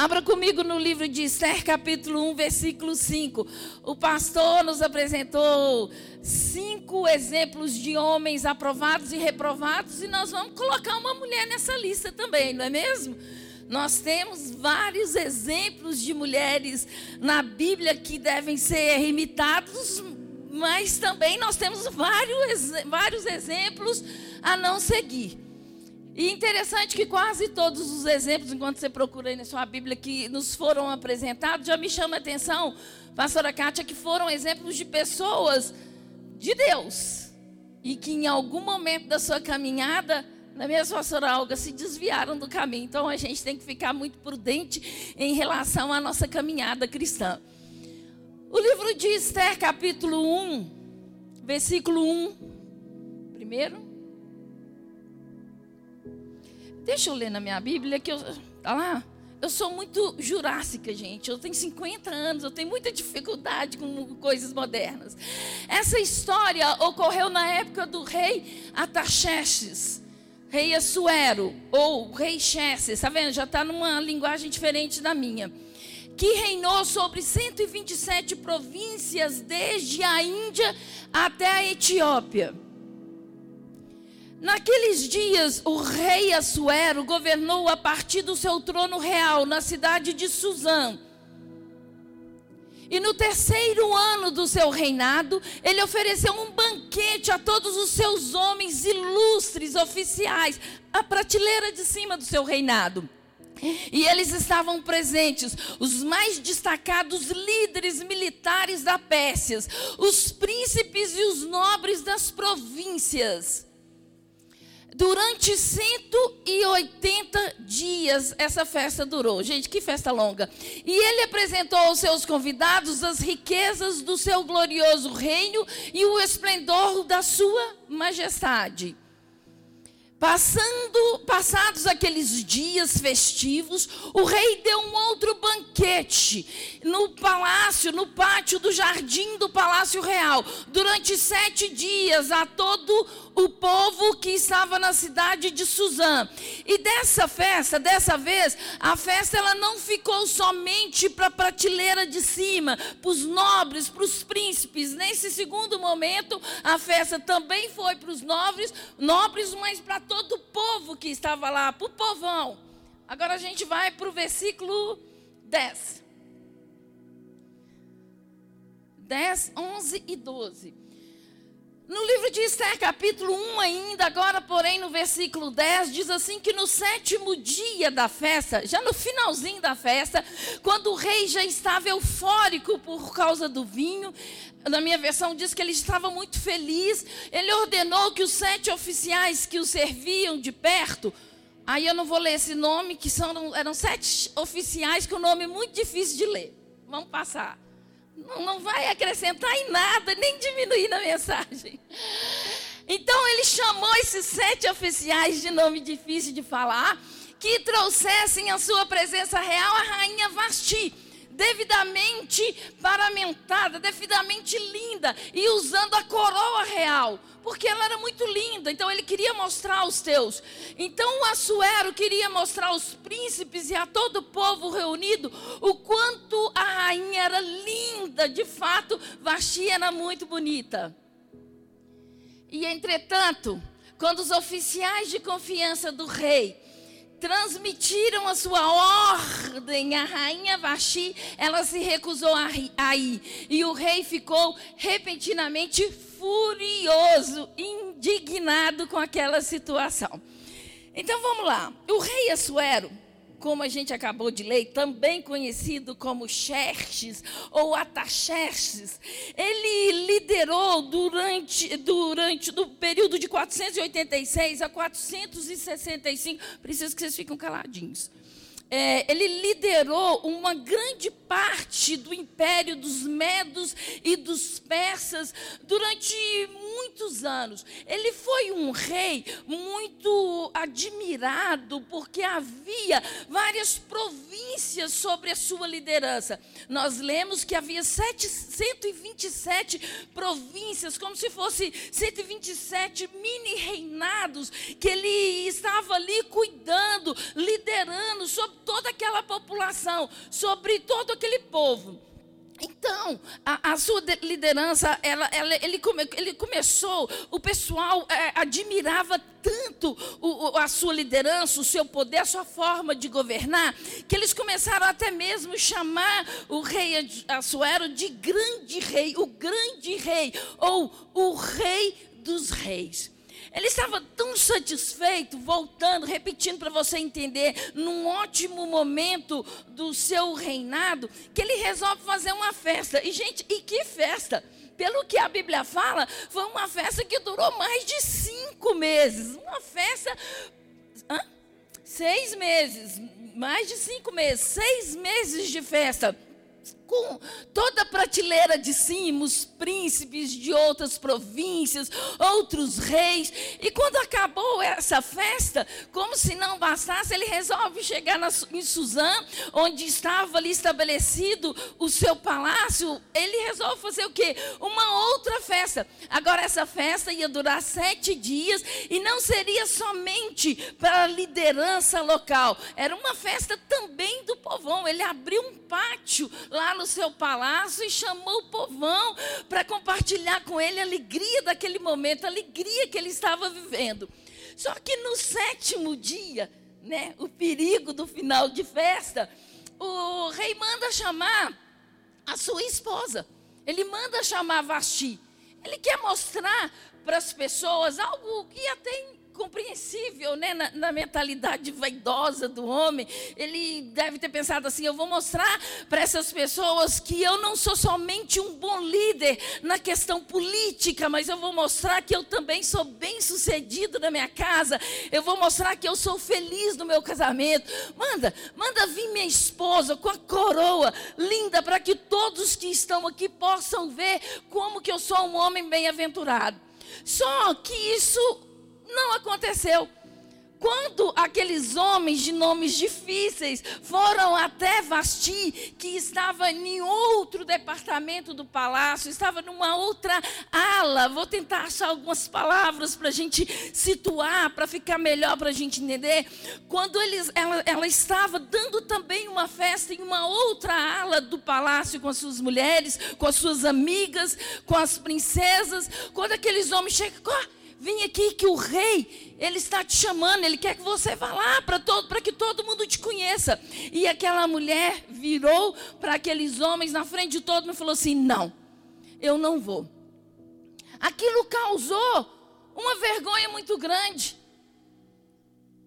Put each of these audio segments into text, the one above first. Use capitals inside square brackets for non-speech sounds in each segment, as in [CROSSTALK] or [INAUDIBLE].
Abra comigo no livro de Esther, capítulo 1, versículo 5. O pastor nos apresentou cinco exemplos de homens aprovados e reprovados, e nós vamos colocar uma mulher nessa lista também, não é mesmo? Nós temos vários exemplos de mulheres na Bíblia que devem ser imitados, mas também nós temos vários, vários exemplos a não seguir. E interessante que quase todos os exemplos, enquanto você procura aí na sua Bíblia, que nos foram apresentados, já me chama a atenção, pastora Kátia, que foram exemplos de pessoas de Deus. E que em algum momento da sua caminhada na minha pastora Olga, se desviaram do caminho. Então a gente tem que ficar muito prudente em relação à nossa caminhada cristã. O livro de Esther, capítulo 1, versículo 1. Primeiro. Deixa eu ler na minha Bíblia que eu. Tá lá? Eu sou muito jurássica, gente. Eu tenho 50 anos, eu tenho muita dificuldade com coisas modernas. Essa história ocorreu na época do rei Ataxerxes rei Assuero, ou rei Xerxes, está vendo? Já está numa linguagem diferente da minha. Que reinou sobre 127 províncias, desde a Índia até a Etiópia. Naqueles dias, o rei Assuero governou a partir do seu trono real na cidade de Suzã e no terceiro ano do seu reinado, ele ofereceu um banquete a todos os seus homens ilustres, oficiais, a prateleira de cima do seu reinado. E eles estavam presentes, os mais destacados líderes militares da Pérsia, os príncipes e os nobres das províncias. Durante 180 dias essa festa durou. Gente, que festa longa. E ele apresentou aos seus convidados as riquezas do seu glorioso reino e o esplendor da sua majestade. Passando, passados aqueles dias festivos, o rei deu um outro banquete no palácio, no pátio do jardim do palácio real, durante sete dias a todo o povo que estava na cidade de Suzã. E dessa festa, dessa vez, a festa ela não ficou somente para a prateleira de cima, para os nobres, para os príncipes. Nesse segundo momento, a festa também foi para os nobres, nobres, mas para todo o povo que estava lá, para o povão. Agora a gente vai para o versículo 10. 10, 11 e 12. No livro de Esther, capítulo 1, ainda, agora, porém, no versículo 10, diz assim: que no sétimo dia da festa, já no finalzinho da festa, quando o rei já estava eufórico por causa do vinho, na minha versão diz que ele estava muito feliz, ele ordenou que os sete oficiais que o serviam de perto, aí eu não vou ler esse nome, que são, eram sete oficiais, que o nome muito difícil de ler. Vamos passar não, vai acrescentar em nada, nem diminuir na mensagem. Então ele chamou esses sete oficiais de nome difícil de falar, que trouxessem à sua presença real a rainha Vasti, devidamente paramentada, devidamente linda, e usando a coroa real porque ela era muito linda, então ele queria mostrar aos teus. Então o Assuero queria mostrar aos príncipes e a todo o povo reunido o quanto a rainha era linda, de fato, Vasti era muito bonita. E entretanto, quando os oficiais de confiança do rei transmitiram a sua ordem à rainha Vasti, ela se recusou a ir. E o rei ficou repentinamente furioso, indignado com aquela situação. Então vamos lá. O rei Assuero, como a gente acabou de ler, também conhecido como Xerxes ou Ataxerxes, ele liderou durante, durante o período de 486 a 465. Preciso que vocês fiquem caladinhos é, ele liderou uma grande parte do império dos medos e dos persas durante muitos anos. Ele foi um rei muito admirado, porque havia várias províncias sobre a sua liderança. Nós lemos que havia sete, 127 províncias, como se fosse 127 mini reinados, que ele estava ali cuidando, liderando sobre toda aquela população, sobre todo aquele povo. Então, a, a, sua liderança, ela, ela, ele, come, ele, começou, o pessoal é, admirava tanto o, a sua liderança, o seu poder, a sua forma de governar, que eles começaram até mesmo chamar o rei Assuero de grande rei, o grande rei, ou o rei dos reis. Ele estava tão satisfeito, voltando, repetindo para você entender, num ótimo momento do seu reinado, que ele resolve fazer uma festa. E, gente, e que festa! Pelo que a Bíblia fala, foi uma festa que durou mais de cinco meses. Uma festa. Hã? Seis meses. Mais de cinco meses. Seis meses de festa com toda a prateleira de cima, os príncipes de outras províncias, outros reis. E quando acabou essa festa, como se não bastasse, ele resolve chegar na, em Suzã, onde estava ali estabelecido o seu palácio. Ele resolve fazer o quê? Uma outra festa. Agora, essa festa ia durar sete dias e não seria somente para a liderança local, era uma festa também do povão. Ele abriu um pátio lá no seu palácio e chamou o povão para compartilhar com ele a alegria daquele momento, a alegria que ele estava vivendo. Só que no sétimo dia, né, o perigo do final de festa, o rei manda chamar a sua esposa. Ele manda chamar Vasti. Ele quer mostrar para as pessoas algo que até compreensível, né? Na, na, mentalidade vaidosa do homem. Ele deve ter pensado assim: eu vou mostrar para essas pessoas que eu não sou somente um bom líder na questão política, mas eu vou mostrar que eu também sou bem sucedido na minha casa. Eu vou mostrar que eu sou feliz no meu casamento. Manda, manda vir minha esposa com a coroa linda para que todos que estão aqui possam ver como que eu sou um homem bem-aventurado. Só que isso não aconteceu. Quando aqueles homens de nomes difíceis foram até Vasti, que estava em outro departamento do palácio, estava numa outra ala, vou tentar achar algumas palavras para a gente situar, para ficar melhor para a gente entender. Quando eles, ela, ela estava dando também uma festa em uma outra ala do palácio com as suas mulheres, com as suas amigas, com as princesas. Quando aqueles homens chegam, Vem aqui que o rei, ele está te chamando, ele quer que você vá lá para todo, para que todo mundo te conheça. E aquela mulher virou para aqueles homens na frente de todo mundo e falou assim: "Não. Eu não vou". Aquilo causou uma vergonha muito grande.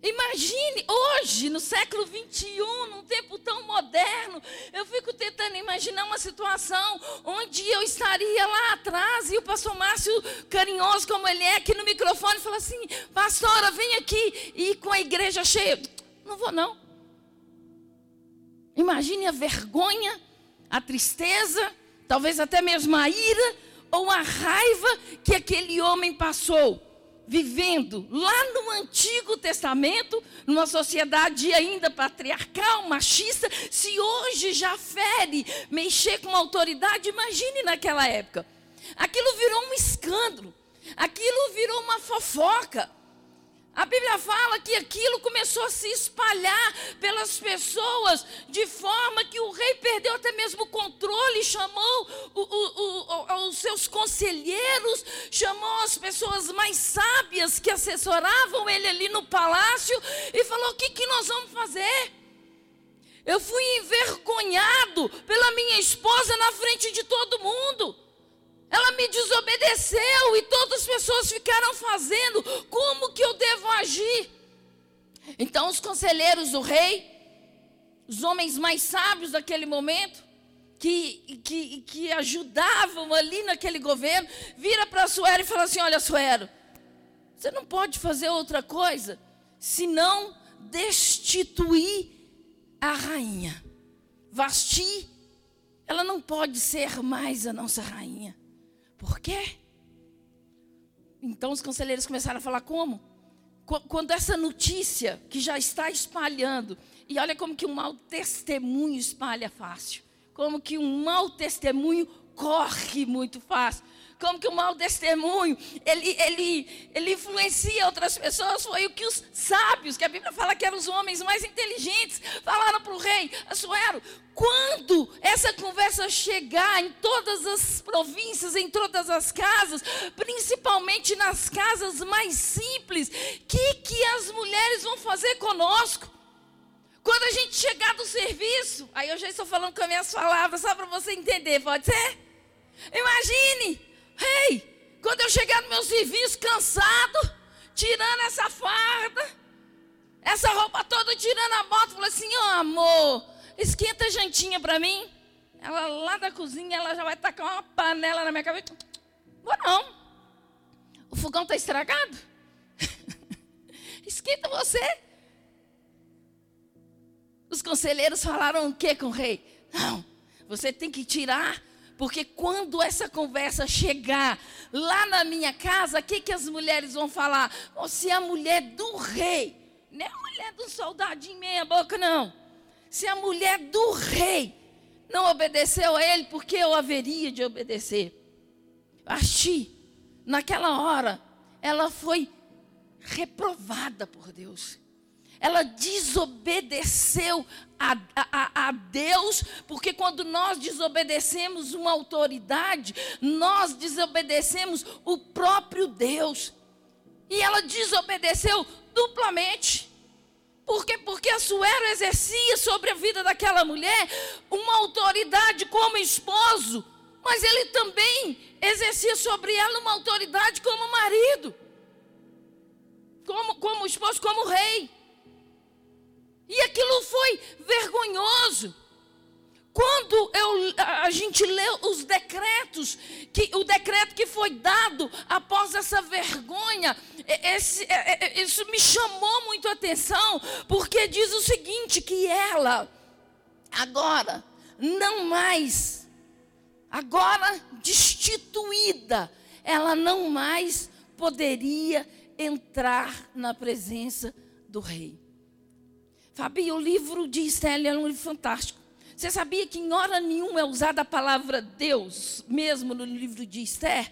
Imagine hoje, no século 21, num tempo tão moderno, eu fico tentando imaginar uma situação onde eu estaria lá atrás e o pastor Márcio, carinhoso como ele é, aqui no microfone, fala assim: Pastora, vem aqui, e com a igreja cheia. Não vou, não. Imagine a vergonha, a tristeza, talvez até mesmo a ira ou a raiva que aquele homem passou vivendo lá no Antigo Testamento, numa sociedade ainda patriarcal, machista, se hoje já fere mexer com autoridade, imagine naquela época. Aquilo virou um escândalo, aquilo virou uma fofoca. A Bíblia fala que aquilo começou a se espalhar pelas pessoas, de forma que o rei perdeu até mesmo o controle, chamou o, o, o, os seus conselheiros, chamou as pessoas mais sábias que assessoravam ele ali no palácio e falou: O que, que nós vamos fazer? Eu fui envergonhado pela minha esposa na frente de todo mundo. Ela me desobedeceu e todas as pessoas ficaram fazendo. Como que eu devo agir? Então, os conselheiros do rei, os homens mais sábios daquele momento, que, que, que ajudavam ali naquele governo, vira para Suero e fala assim: Olha, Suero, você não pode fazer outra coisa senão destituir a rainha. Vasti, ela não pode ser mais a nossa rainha. Por quê? Então os conselheiros começaram a falar como? Quando essa notícia que já está espalhando, e olha como que um mau testemunho espalha fácil, como que um mau testemunho corre muito fácil como que o mau testemunho, ele, ele, ele influencia outras pessoas, foi o que os sábios, que a Bíblia fala que eram os homens mais inteligentes, falaram para o rei, Assuero, quando essa conversa chegar em todas as províncias, em todas as casas, principalmente nas casas mais simples, o que, que as mulheres vão fazer conosco? Quando a gente chegar do serviço, aí eu já estou falando com as minhas palavras, só para você entender, pode ser? Imagine Ei, quando eu chegar no meu serviço cansado, tirando essa farda, essa roupa toda, tirando a bota, falei assim: oh, amor, esquenta a jantinha para mim. Ela lá da cozinha, ela já vai tacar uma panela na minha cabeça. Vou não. O fogão está estragado. [LAUGHS] esquenta você. Os conselheiros falaram o que com o rei? Não, você tem que tirar porque quando essa conversa chegar lá na minha casa, o que, que as mulheres vão falar? Você é a mulher do rei. Não é a mulher do soldadinho meia boca, não. Se a mulher do rei não obedeceu a ele, porque eu haveria de obedecer? Asti, naquela hora, ela foi reprovada por Deus ela desobedeceu a, a, a, Deus, porque quando nós desobedecemos uma autoridade, nós desobedecemos o próprio Deus. E ela desobedeceu duplamente. Por quê? Porque a Suero exercia sobre a vida daquela mulher uma autoridade como esposo, mas ele também exercia sobre ela uma autoridade como marido, como, como esposo, como rei. E aquilo foi vergonhoso. Quando eu, a gente lê os decretos, que, o decreto que foi dado após essa vergonha, esse, isso me chamou muito a atenção, porque diz o seguinte: que ela, agora, não mais, agora destituída, ela não mais poderia entrar na presença do rei. Fabi, o livro de Esther é um livro fantástico. Você sabia que em hora nenhuma é usada a palavra Deus, mesmo no livro de Esther?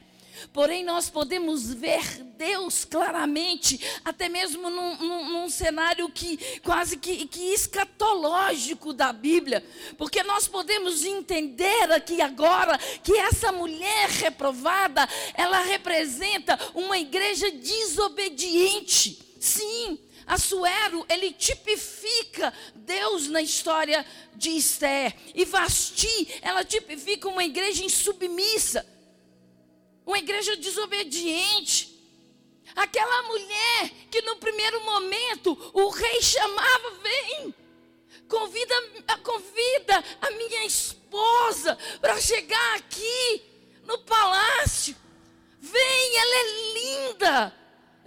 Porém, nós podemos ver Deus claramente, até mesmo num, num, num, cenário que quase que, que escatológico da Bíblia, porque nós podemos entender aqui agora que essa mulher reprovada, ela representa uma igreja desobediente. Sim, Assuero, ele tipifica Deus na história de Esther. E Vasti, ela tipifica uma igreja insubmissa. Uma igreja desobediente. Aquela mulher que no primeiro momento o rei chamava, vem, convida, convida a minha esposa para chegar aqui no palácio. Vem, ela é linda.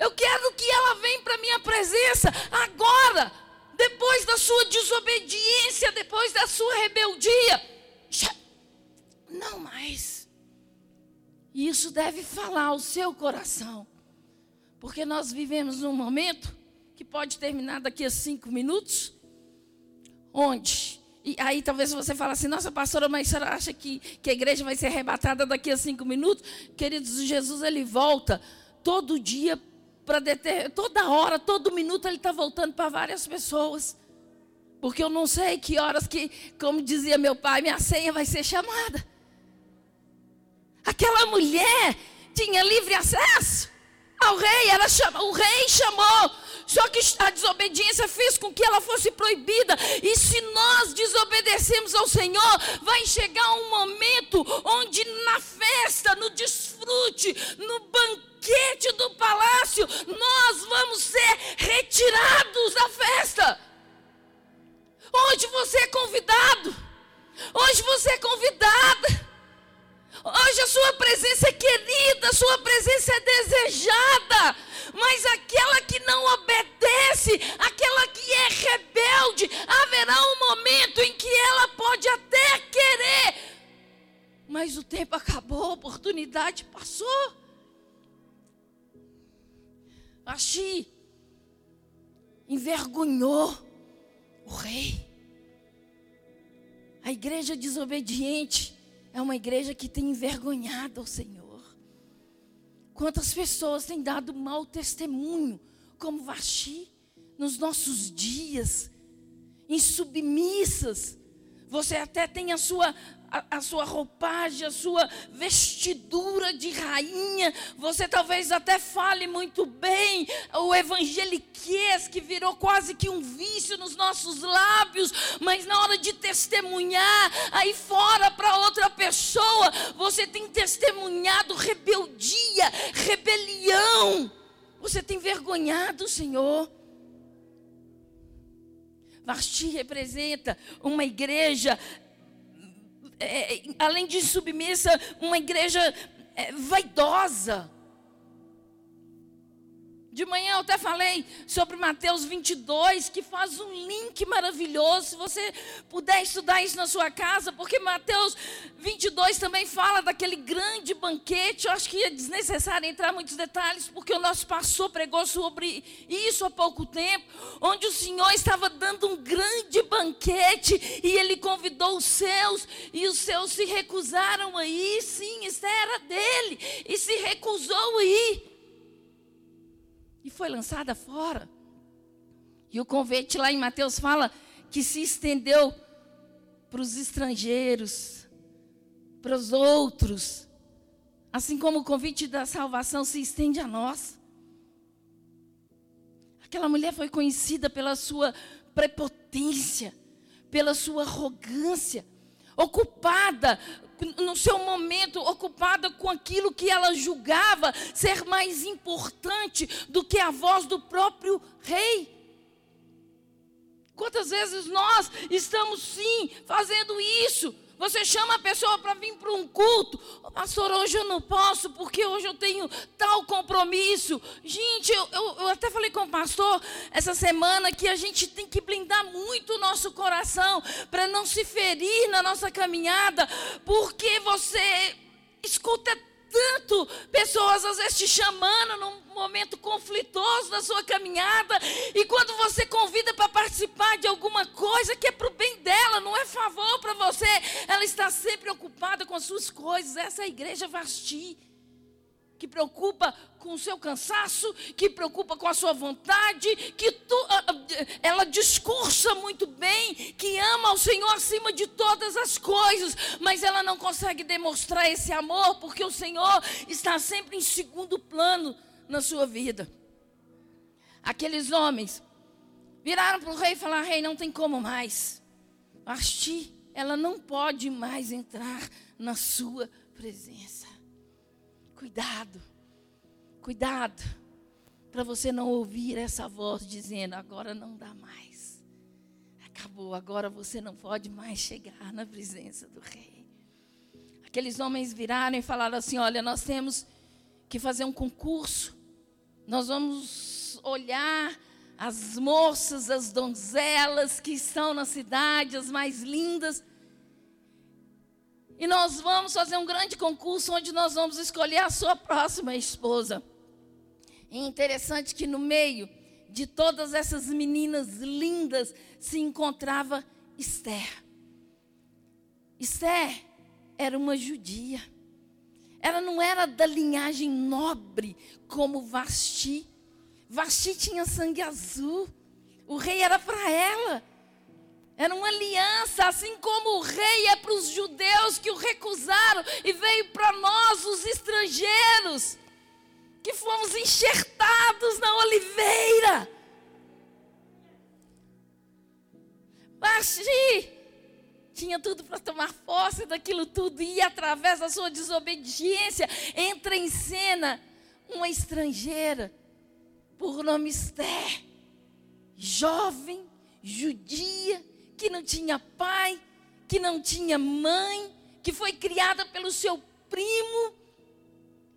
Eu quero que ela venha para minha presença agora, depois da sua desobediência, depois da sua rebeldia. Não mais. Isso deve falar ao seu coração, porque nós vivemos num momento que pode terminar daqui a cinco minutos, onde e aí talvez você fale assim, nossa pastora, mas a senhora acha que, que a igreja vai ser arrebatada daqui a cinco minutos? Queridos, Jesus ele volta todo dia para deter, toda hora, todo minuto ele está voltando para várias pessoas. Porque eu não sei que horas que, como dizia meu pai, minha senha vai ser chamada. Aquela mulher tinha livre acesso ao rei, ela chama, o rei chamou. Só que a desobediência fez com que ela fosse proibida. E se nós desobedecemos ao Senhor, vai chegar um momento onde na festa, no desfrute, no banquete, banquete do palácio, nós vamos ser retirados da festa. Hoje você é convidado. Hoje você é convidada. Hoje a sua presença é querida, a sua presença é desejada. Mas aquela que não obedece, aquela que é rebelde, haverá um momento em que ela pode até querer. Mas o tempo acabou, a oportunidade passou. Vasti envergonhou o rei. A igreja desobediente é uma igreja que tem envergonhado o Senhor. Quantas pessoas têm dado mau testemunho, como Vaxi, nos nossos dias, insubmissas. Você até tem a sua a, a, sua roupagem, a sua vestidura de rainha. Você talvez até fale muito bem o evangeliquez que virou quase que um vício nos nossos lábios, mas na hora de testemunhar aí fora para outra pessoa, você tem testemunhado rebeldia, rebelião. Você tem vergonhado o Senhor. Vasti representa uma igreja é, além de submissa, uma igreja é, vaidosa. De manhã eu até falei sobre Mateus 22, que faz um link maravilhoso. Se você puder estudar isso na sua casa, porque Mateus 22 também fala daquele grande banquete. Eu acho que é desnecessário entrar em muitos detalhes, porque o nosso pastor pregou sobre isso há pouco tempo, onde o Senhor estava dando um grande banquete e ele convidou os seus, e os seus se recusaram aí. Sim, isso era dele, e se recusou aí e foi lançada fora. E o convite lá em Mateus fala que se estendeu para os estrangeiros, para os outros, assim como o convite da salvação se estende a nós. Aquela mulher foi conhecida pela sua prepotência, pela sua arrogância, ocupada no seu momento ocupada com aquilo que ela julgava ser mais importante do que a voz do próprio rei. Quantas vezes nós estamos sim fazendo isso? Você chama a pessoa para vir para um culto. Oh, pastor, hoje eu não posso, porque hoje eu tenho tal compromisso. Gente, eu, eu, eu, até falei com o pastor essa semana que a gente tem que blindar muito o nosso coração para não se ferir na nossa caminhada, porque você escuta tanto pessoas às vezes te chamando num momento conflitoso da sua caminhada, e quando você convida para participar de alguma coisa que é para o bem dela, não é favor para você, ela está sempre ocupada com as suas coisas. Essa é a igreja vasti que preocupa com o seu cansaço, que preocupa com a sua vontade, que tu, ela discursa muito bem, que ama o Senhor acima de todas as coisas, mas ela não consegue demonstrar esse amor porque o Senhor está sempre em segundo plano na sua vida. Aqueles homens viraram para o rei e falaram: Rei, não tem como mais. Asti, ela não pode mais entrar na sua presença. Cuidado, cuidado, para você não ouvir essa voz dizendo: agora não dá mais. Acabou, agora você não pode mais chegar na presença do rei. Aqueles homens viraram e falaram assim: olha, nós temos que fazer um concurso. Nós vamos olhar as moças, as donzelas que estão na cidade, as mais lindas. E nós vamos fazer um grande concurso onde nós vamos escolher a sua próxima esposa. É interessante que no meio de todas essas meninas lindas se encontrava Esther. Esther era uma judia. Ela não era da linhagem nobre como Vasti. Vasti tinha sangue azul. O rei era para ela. Era uma aliança, assim como o rei é para os judeus que o recusaram e veio para nós, os estrangeiros, que fomos enxertados na oliveira. Vasti tinha tudo para tomar posse daquilo tudo e através da sua desobediência entra em cena uma estrangeira por nome Esther, jovem, judia, que não tinha pai, que não tinha mãe, que foi criada pelo seu primo,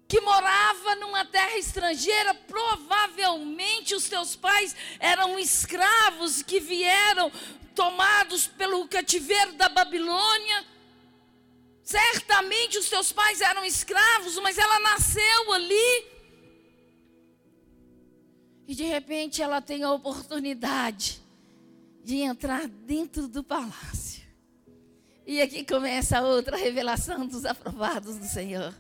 que morava numa terra estrangeira, provavelmente os seus pais eram escravos que vieram tomados pelo cativeiro da Babilônia. Certamente os seus pais eram escravos, mas ela nasceu ali. E de repente ela tem a oportunidade de entrar dentro do palácio. E aqui começa a outra revelação dos aprovados do Senhor.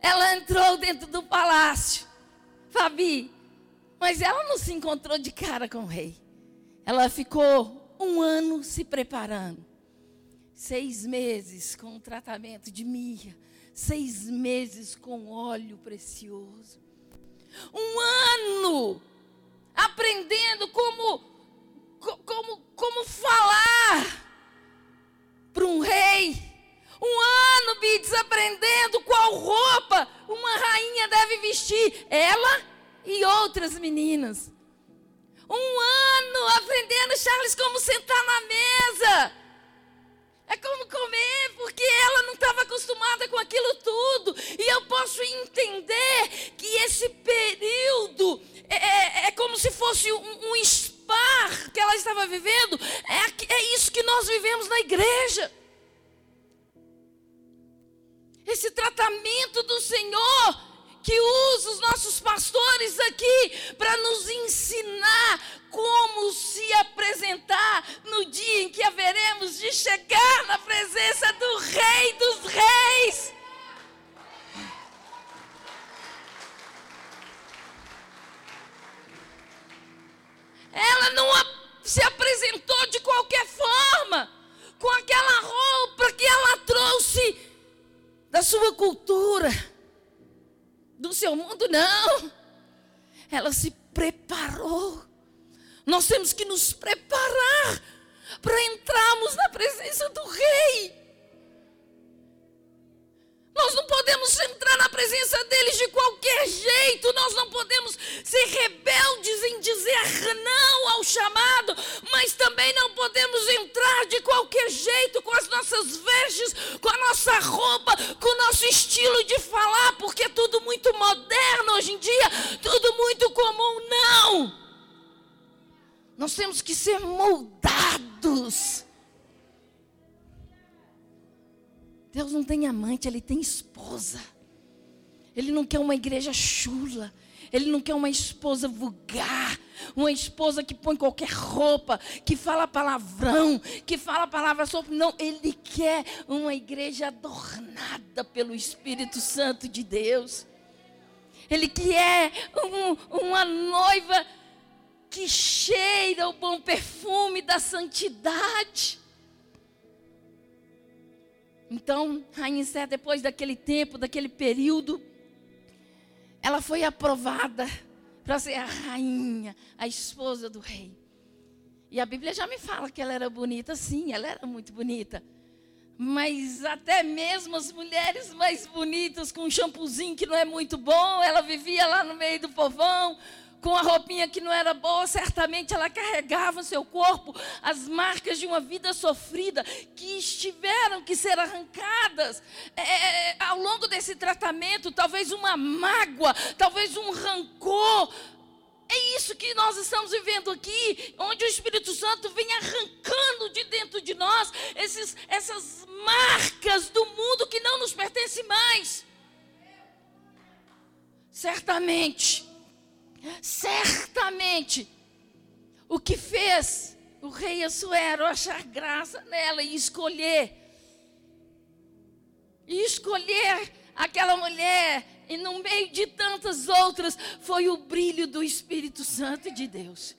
Ela entrou dentro do palácio, Fabi, mas ela não se encontrou de cara com o rei. Ela ficou um ano se preparando. Seis meses com o tratamento de mirra. Seis meses com óleo precioso. Um ano aprendendo como, como, como falar para um rei. Um ano, Bids, aprendendo qual roupa uma rainha deve vestir. Ela e outras meninas. Um ano aprendendo, Charles, como sentar na mesa. É como comer, porque ela não estava acostumada com aquilo tudo. E eu posso entender que esse período é, é, é como se fosse um, um spar que ela estava vivendo. É, é isso que nós vivemos na igreja. Esse tratamento do Senhor que usa os nossos pastores aqui para nos ensinar como se apresentar no dia em que haveremos de chegar na presença do Rei dos Reis. Ela não se apresentou de qualquer forma, com aquela roupa que ela trouxe da sua cultura do seu mundo, não. Ela se preparou. Nós temos que nos preparar para entrarmos na presença do Rei. Nós não podemos entrar na presença deles de qualquer jeito. Nós não podemos ser rebeldes em dizer não ao chamado, mas também não podemos entrar de qualquer jeito com as nossas vestes, com a nossa roupa, com o nosso estilo de falar, porque é tudo muito moderno hoje em dia, tudo muito comum. Não! Nós temos que ser moldados Deus não tem amante, Ele tem esposa. Ele não quer uma igreja chula. Ele não quer uma esposa vulgar, uma esposa que põe qualquer roupa, que fala palavrão, que fala palavras sobre. Não, ele quer uma igreja adornada pelo Espírito Santo de Deus. Ele quer um, uma noiva que cheira o bom perfume da santidade. Então, Rainha Esther, depois daquele tempo, daquele período, ela foi aprovada para ser a rainha, a esposa do rei. E a Bíblia já me fala que ela era bonita, sim, ela era muito bonita. Mas até mesmo as mulheres mais bonitas, com um shampoozinho que não é muito bom, ela vivia lá no meio do povão, com a roupinha que não era boa, certamente ela carregava no seu corpo as marcas de uma vida sofrida que estiveram que ser arrancadas é, é, é, ao longo desse tratamento, talvez uma mágoa, talvez um rancor. É isso que nós estamos vivendo aqui, onde o Espírito Santo vem arrancando de dentro de nós esses, essas marcas do mundo que não nos pertence mais. Certamente Certamente, o que fez o rei Assuero achar graça nela e escolher, e escolher aquela mulher, e no meio de tantas outras, foi o brilho do Espírito Santo de Deus.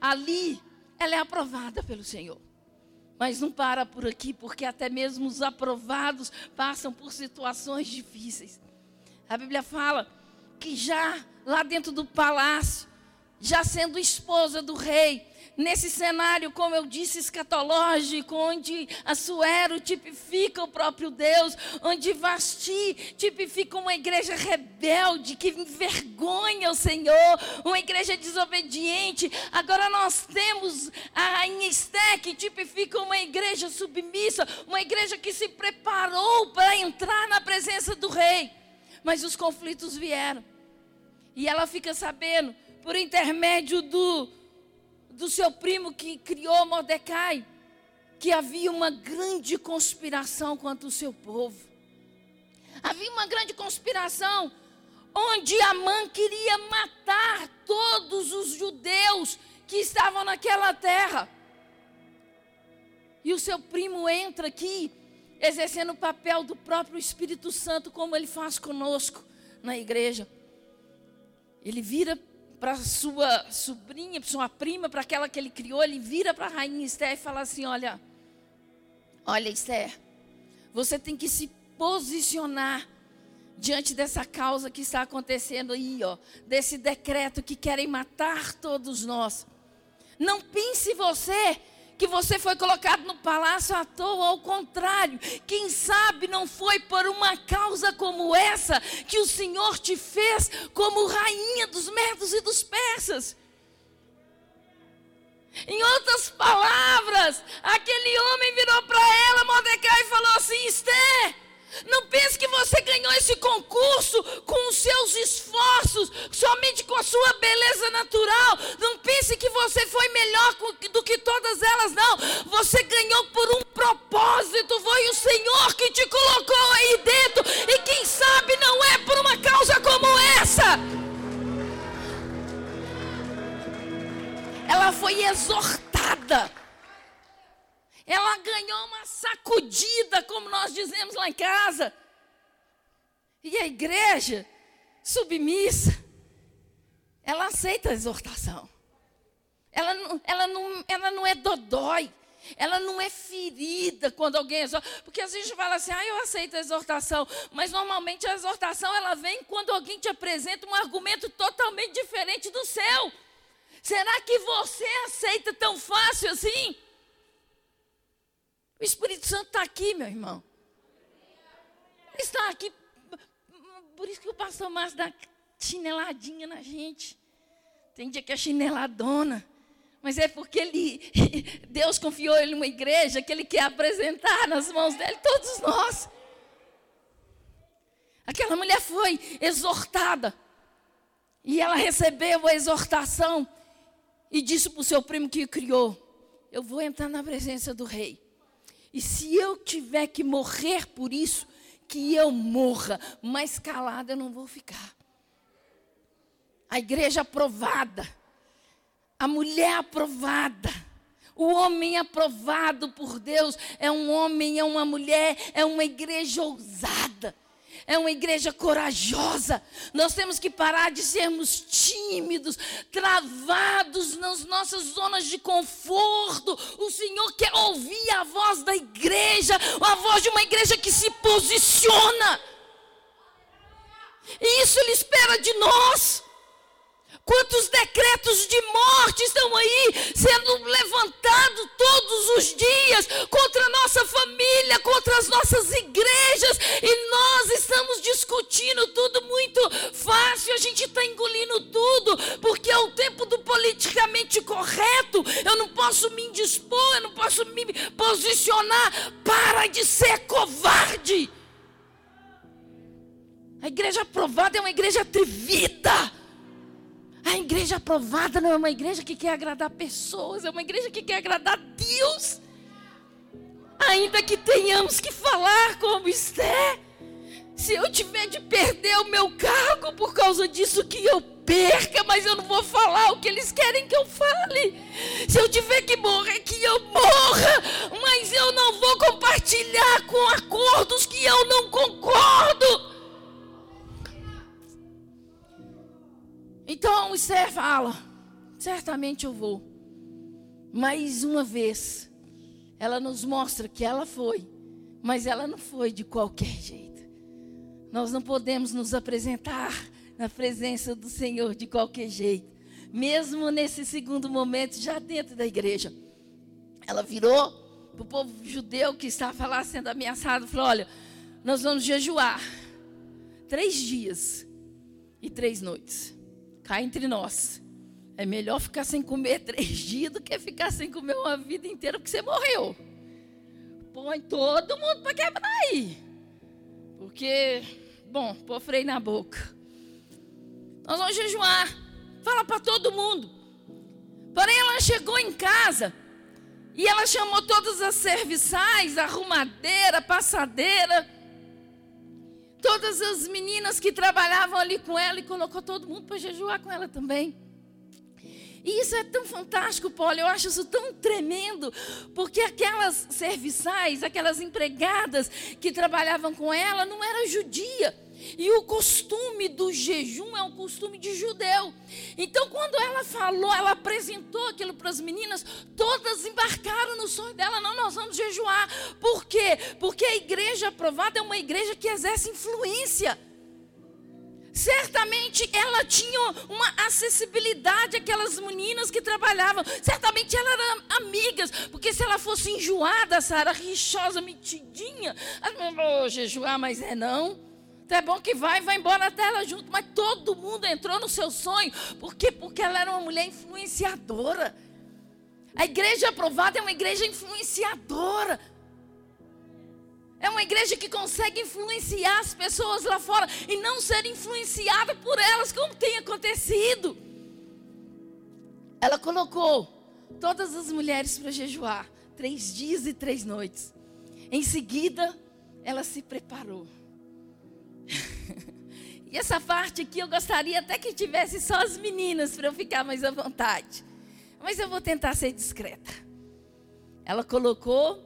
Ali, ela é aprovada pelo Senhor. Mas não para por aqui, porque até mesmo os aprovados passam por situações difíceis. A Bíblia fala que já lá dentro do palácio, já sendo esposa do rei, nesse cenário, como eu disse, escatológico, onde Assuero tipifica o próprio Deus, onde Vasti tipifica uma igreja rebelde que envergonha o Senhor, uma igreja desobediente. Agora nós temos a rainha Esté, que tipifica uma igreja submissa, uma igreja que se preparou para entrar na presença do rei. Mas os conflitos vieram. E ela fica sabendo, por intermédio do, do seu primo que criou Mordecai, que havia uma grande conspiração contra o seu povo. Havia uma grande conspiração, onde Amã queria matar todos os judeus que estavam naquela terra. E o seu primo entra aqui, exercendo o papel do próprio Espírito Santo, como ele faz conosco na igreja. Ele vira para sua sobrinha, para sua prima, para aquela que ele criou, ele vira para a rainha Esther e fala assim: Olha, olha, Esther, você tem que se posicionar diante dessa causa que está acontecendo aí, ó, desse decreto que querem matar todos nós. Não pense você que você foi colocado no palácio à toa, ao contrário, quem sabe não foi por uma causa como essa que o Senhor te fez como rainha dos medos e dos persas. Em outras palavras, aquele homem virou para ela, Mordecai, e falou assim: Esther, não pense que você ganhou esse concurso com os seus esforços, somente com a sua beleza natural. Não pense que você foi melhor do que todas elas, não. Você ganhou por um propósito. Foi o Senhor que te colocou aí dentro. E quem sabe não é por uma causa como essa. Ela foi exortada ela ganhou uma sacudida, como nós dizemos lá em casa. E a igreja, submissa, ela aceita a exortação. Ela não, ela não, ela não é dodói. Ela não é ferida quando alguém exorta. Porque a gente fala assim, ah, eu aceito a exortação. Mas normalmente a exortação ela vem quando alguém te apresenta um argumento totalmente diferente do seu. Será que você aceita tão fácil assim? O Espírito Santo está aqui, meu irmão. Ele está aqui. Por isso que o pastor Márcio dá chineladinha na gente. Tem dia que é chineladona. Mas é porque ele, [LAUGHS] Deus confiou ele numa igreja que ele quer apresentar nas mãos dele todos nós. Aquela mulher foi exortada. E ela recebeu a exortação e disse para o seu primo que criou: Eu vou entrar na presença do rei. E se eu tiver que morrer por isso, que eu morra, mas calada eu não vou ficar. A igreja aprovada, a mulher aprovada, o homem aprovado por Deus é um homem, é uma mulher, é uma igreja ousada é uma igreja corajosa. Nós temos que parar de sermos tímidos, travados nas nossas zonas de conforto. O Senhor quer ouvir a voz da igreja, a voz de uma igreja que se posiciona. E isso Ele espera de nós. Quantos decretos de morte estão aí sendo levantados todos os dias contra a nossa família, contra as nossas igrejas, e nós estamos discutindo tudo muito fácil, a gente está engolindo tudo, porque é o tempo do politicamente correto, eu não posso me indispor, eu não posso me posicionar, para de ser covarde. A igreja aprovada é uma igreja atrevida. A igreja aprovada não é uma igreja que quer agradar pessoas, é uma igreja que quer agradar Deus. Ainda que tenhamos que falar como Esther, se eu tiver de perder o meu cargo por causa disso, que eu perca, mas eu não vou falar o que eles querem que eu fale. Se eu tiver que morrer, que eu morra, mas eu não vou compartilhar com acordos que eu não concordo. Então o fala: certamente eu vou. Mais uma vez, ela nos mostra que ela foi, mas ela não foi de qualquer jeito. Nós não podemos nos apresentar na presença do Senhor de qualquer jeito, mesmo nesse segundo momento, já dentro da igreja. Ela virou para o povo judeu que estava lá sendo ameaçado, falou: Olha, nós vamos jejuar três dias e três noites cá entre nós. É melhor ficar sem comer [LAUGHS] três dias do que ficar sem comer uma vida inteira porque você morreu. Põe todo mundo para quebrar aí. Porque, bom, pôr freio na boca. Nós vamos jejuar. Fala para todo mundo. Porém, ela chegou em casa e ela chamou todas as serviçais, arrumadeira, passadeira todas as meninas que trabalhavam ali com ela e colocou todo mundo para jejuar com ela também. E isso é tão fantástico, Paulo, eu acho isso tão tremendo, porque aquelas serviçais, aquelas empregadas que trabalhavam com ela não era judia. E o costume do jejum é um costume de judeu. Então, quando ela falou, ela apresentou aquilo para as meninas, todas embarcaram no sonho dela: não, nós vamos jejuar. Por quê? Porque a igreja aprovada é uma igreja que exerce influência. Certamente ela tinha uma acessibilidade àquelas meninas que trabalhavam. Certamente elas eram amigas, porque se ela fosse enjoada, Sara, rixosa, metidinha, ela vou jejuar, mas é não. Então é bom que vai, vai embora até ela junto. Mas todo mundo entrou no seu sonho. Por quê? Porque ela era uma mulher influenciadora. A igreja aprovada é uma igreja influenciadora. É uma igreja que consegue influenciar as pessoas lá fora e não ser influenciada por elas, como tem acontecido. Ela colocou todas as mulheres para jejuar, três dias e três noites. Em seguida, ela se preparou. [LAUGHS] e essa parte aqui eu gostaria até que tivesse só as meninas para eu ficar mais à vontade. Mas eu vou tentar ser discreta. Ela colocou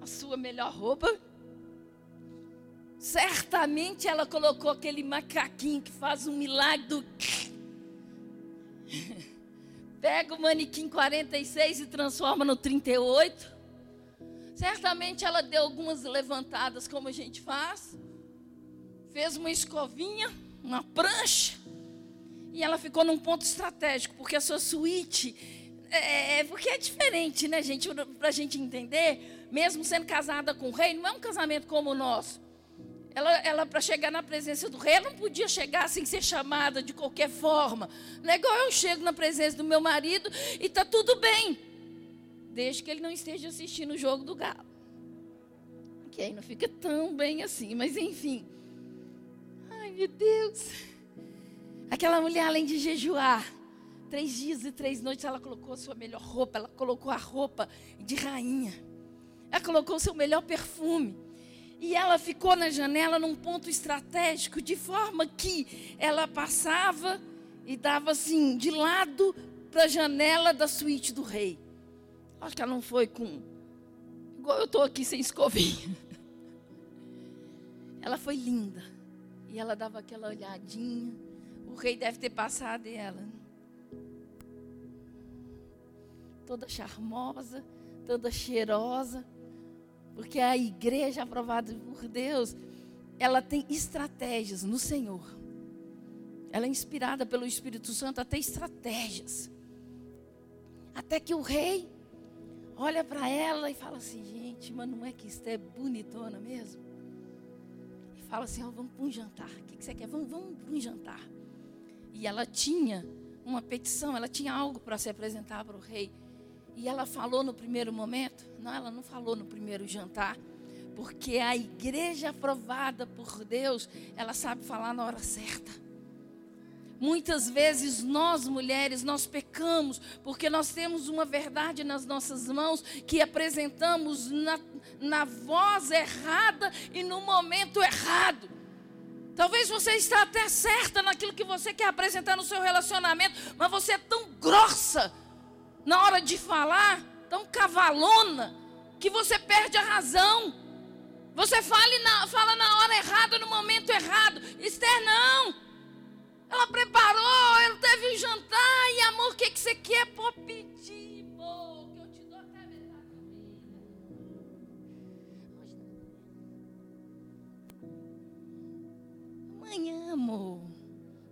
a sua melhor roupa. Certamente ela colocou aquele macaquinho que faz um milagre do. [LAUGHS] Pega o manequim 46 e transforma no 38. Certamente ela deu algumas levantadas, como a gente faz fez uma escovinha, uma prancha, e ela ficou num ponto estratégico, porque a sua suíte. É, é porque é diferente, né, gente? Para a gente entender, mesmo sendo casada com o rei, não é um casamento como o nosso. Ela, ela para chegar na presença do rei, ela não podia chegar sem ser chamada de qualquer forma. Não é igual eu chego na presença do meu marido e está tudo bem, desde que ele não esteja assistindo o jogo do galo. Que aí não fica tão bem assim, mas enfim meu Deus. Aquela mulher, além de jejuar, três dias e três noites, ela colocou a sua melhor roupa, ela colocou a roupa de rainha, ela colocou o seu melhor perfume. E ela ficou na janela num ponto estratégico, de forma que ela passava e dava assim, de lado para a janela da suíte do rei. Acho que ela não foi com. Igual eu estou aqui sem escovinha. [LAUGHS] Ela foi linda. E ela dava aquela olhadinha. O rei deve ter passado e ela. Toda charmosa, toda cheirosa. Porque a igreja aprovada por Deus, ela tem estratégias no Senhor. Ela é inspirada pelo Espírito Santo a ter estratégias. Até que o rei olha para ela e fala assim: gente, mas não é que isso é bonitona mesmo? Fala assim: oh, vamos para um jantar. O que, que você quer? Vamos, vamos para um jantar. E ela tinha uma petição, ela tinha algo para se apresentar para o rei. E ela falou no primeiro momento? Não, ela não falou no primeiro jantar. Porque a igreja aprovada por Deus, ela sabe falar na hora certa. Muitas vezes nós mulheres, nós pecamos, porque nós temos uma verdade nas nossas mãos que apresentamos na, na voz errada e no momento errado. Talvez você está até certa naquilo que você quer apresentar no seu relacionamento, mas você é tão grossa na hora de falar, tão cavalona, que você perde a razão. Você fala na, fala na hora errada, no momento errado. Esther, não. Ela preparou, ela teve um jantar. E amor, o que, que você quer? Pode pedir, pô, que eu te dou até metade da Amanhã, amor,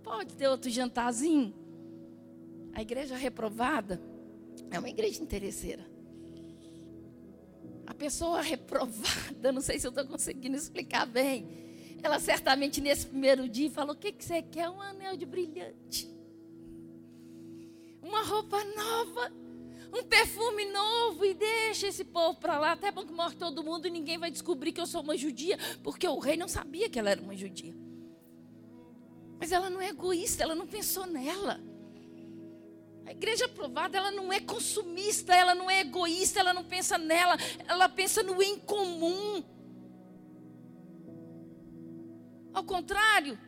pode ter outro jantarzinho? A igreja reprovada é uma igreja interesseira. A pessoa [LAUGHS] reprovada, não sei se eu estou conseguindo explicar bem ela certamente nesse primeiro dia falou: O que, que você quer? Um anel de brilhante, uma roupa nova, um perfume novo e deixa esse povo para lá. Até bom que morre todo mundo e ninguém vai descobrir que eu sou uma judia, porque o rei não sabia que ela era uma judia. Mas ela não é egoísta, ela não pensou nela. A igreja aprovada, ela não é consumista, ela não é egoísta, ela não pensa nela, ela pensa no incomum. Ao contrário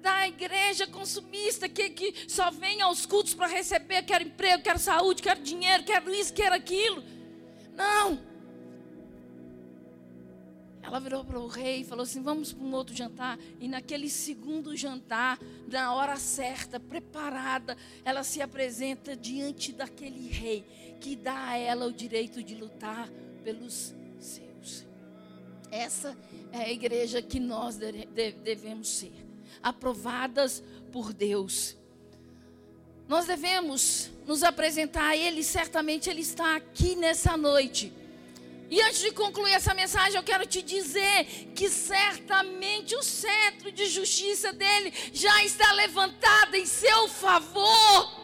da igreja consumista que, que só vem aos cultos para receber, quer emprego, quer saúde, quer dinheiro, quer isso, quer aquilo. Não. Ela virou para o rei e falou assim: vamos para um outro jantar. E naquele segundo jantar, na hora certa, preparada, ela se apresenta diante daquele rei que dá a ela o direito de lutar pelos seus. Essa é a igreja que nós devemos ser aprovadas por Deus. Nós devemos nos apresentar a Ele, certamente Ele está aqui nessa noite. E antes de concluir essa mensagem, eu quero te dizer que certamente o cetro de justiça dele já está levantado em seu favor.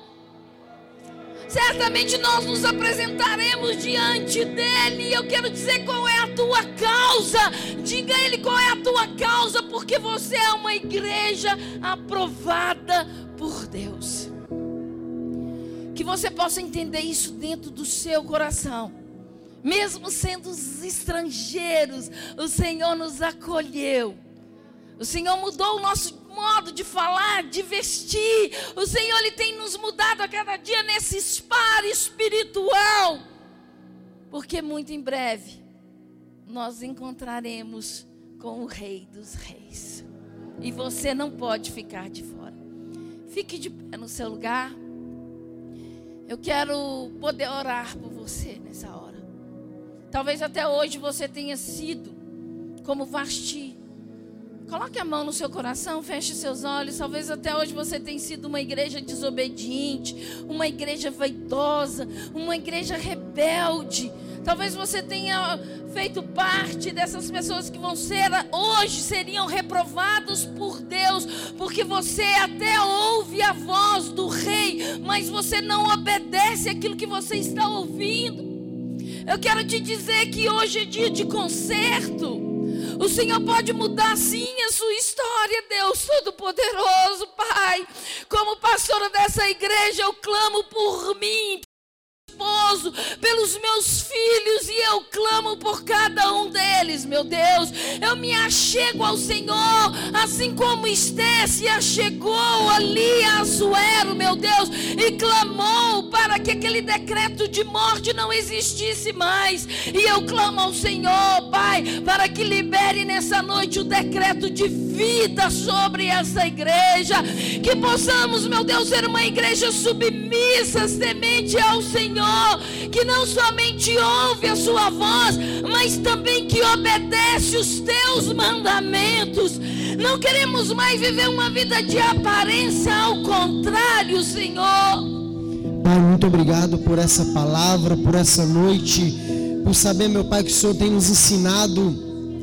Certamente nós nos apresentaremos diante dele. E eu quero dizer qual é a tua causa. Diga a ele qual é a tua causa, porque você é uma igreja aprovada por Deus. Que você possa entender isso dentro do seu coração. Mesmo sendo os estrangeiros, o Senhor nos acolheu. O Senhor mudou o nosso modo de falar, de vestir. O Senhor ele tem nos mudado a cada dia nesse espar espiritual. Porque muito em breve nós encontraremos com o Rei dos Reis. E você não pode ficar de fora. Fique de pé no seu lugar. Eu quero poder orar por você nessa hora. Talvez até hoje você tenha sido como Vasti Coloque a mão no seu coração, feche seus olhos. Talvez até hoje você tenha sido uma igreja desobediente, uma igreja vaidosa, uma igreja rebelde. Talvez você tenha feito parte dessas pessoas que vão ser hoje seriam reprovados por Deus, porque você até ouve a voz do rei, mas você não obedece aquilo que você está ouvindo. Eu quero te dizer que hoje é dia de conserto. O Senhor pode mudar sim a sua história, Deus Todo-Poderoso, Pai. Como pastora dessa igreja, eu clamo por mim, esposo, pelos meus filhos, e eu clamo por cada um deles, meu Deus. Eu me achego ao Senhor, assim como Esté se achegou ali a Suero, meu Deus, e clamou para que aquele decreto de morte não existisse mais. E eu clamo ao Senhor, Pai, para que libere nessa noite o decreto de vida sobre essa igreja. Que possamos, meu Deus, ser uma igreja submissa, semente ao Senhor, que não somente ouve a sua voz, mas também que obedece os teus mandamentos. Não queremos mais viver uma vida de aparência, ao contrário, Senhor. Pai, muito obrigado por essa palavra, por essa noite, por saber, meu Pai, que o Senhor tem nos ensinado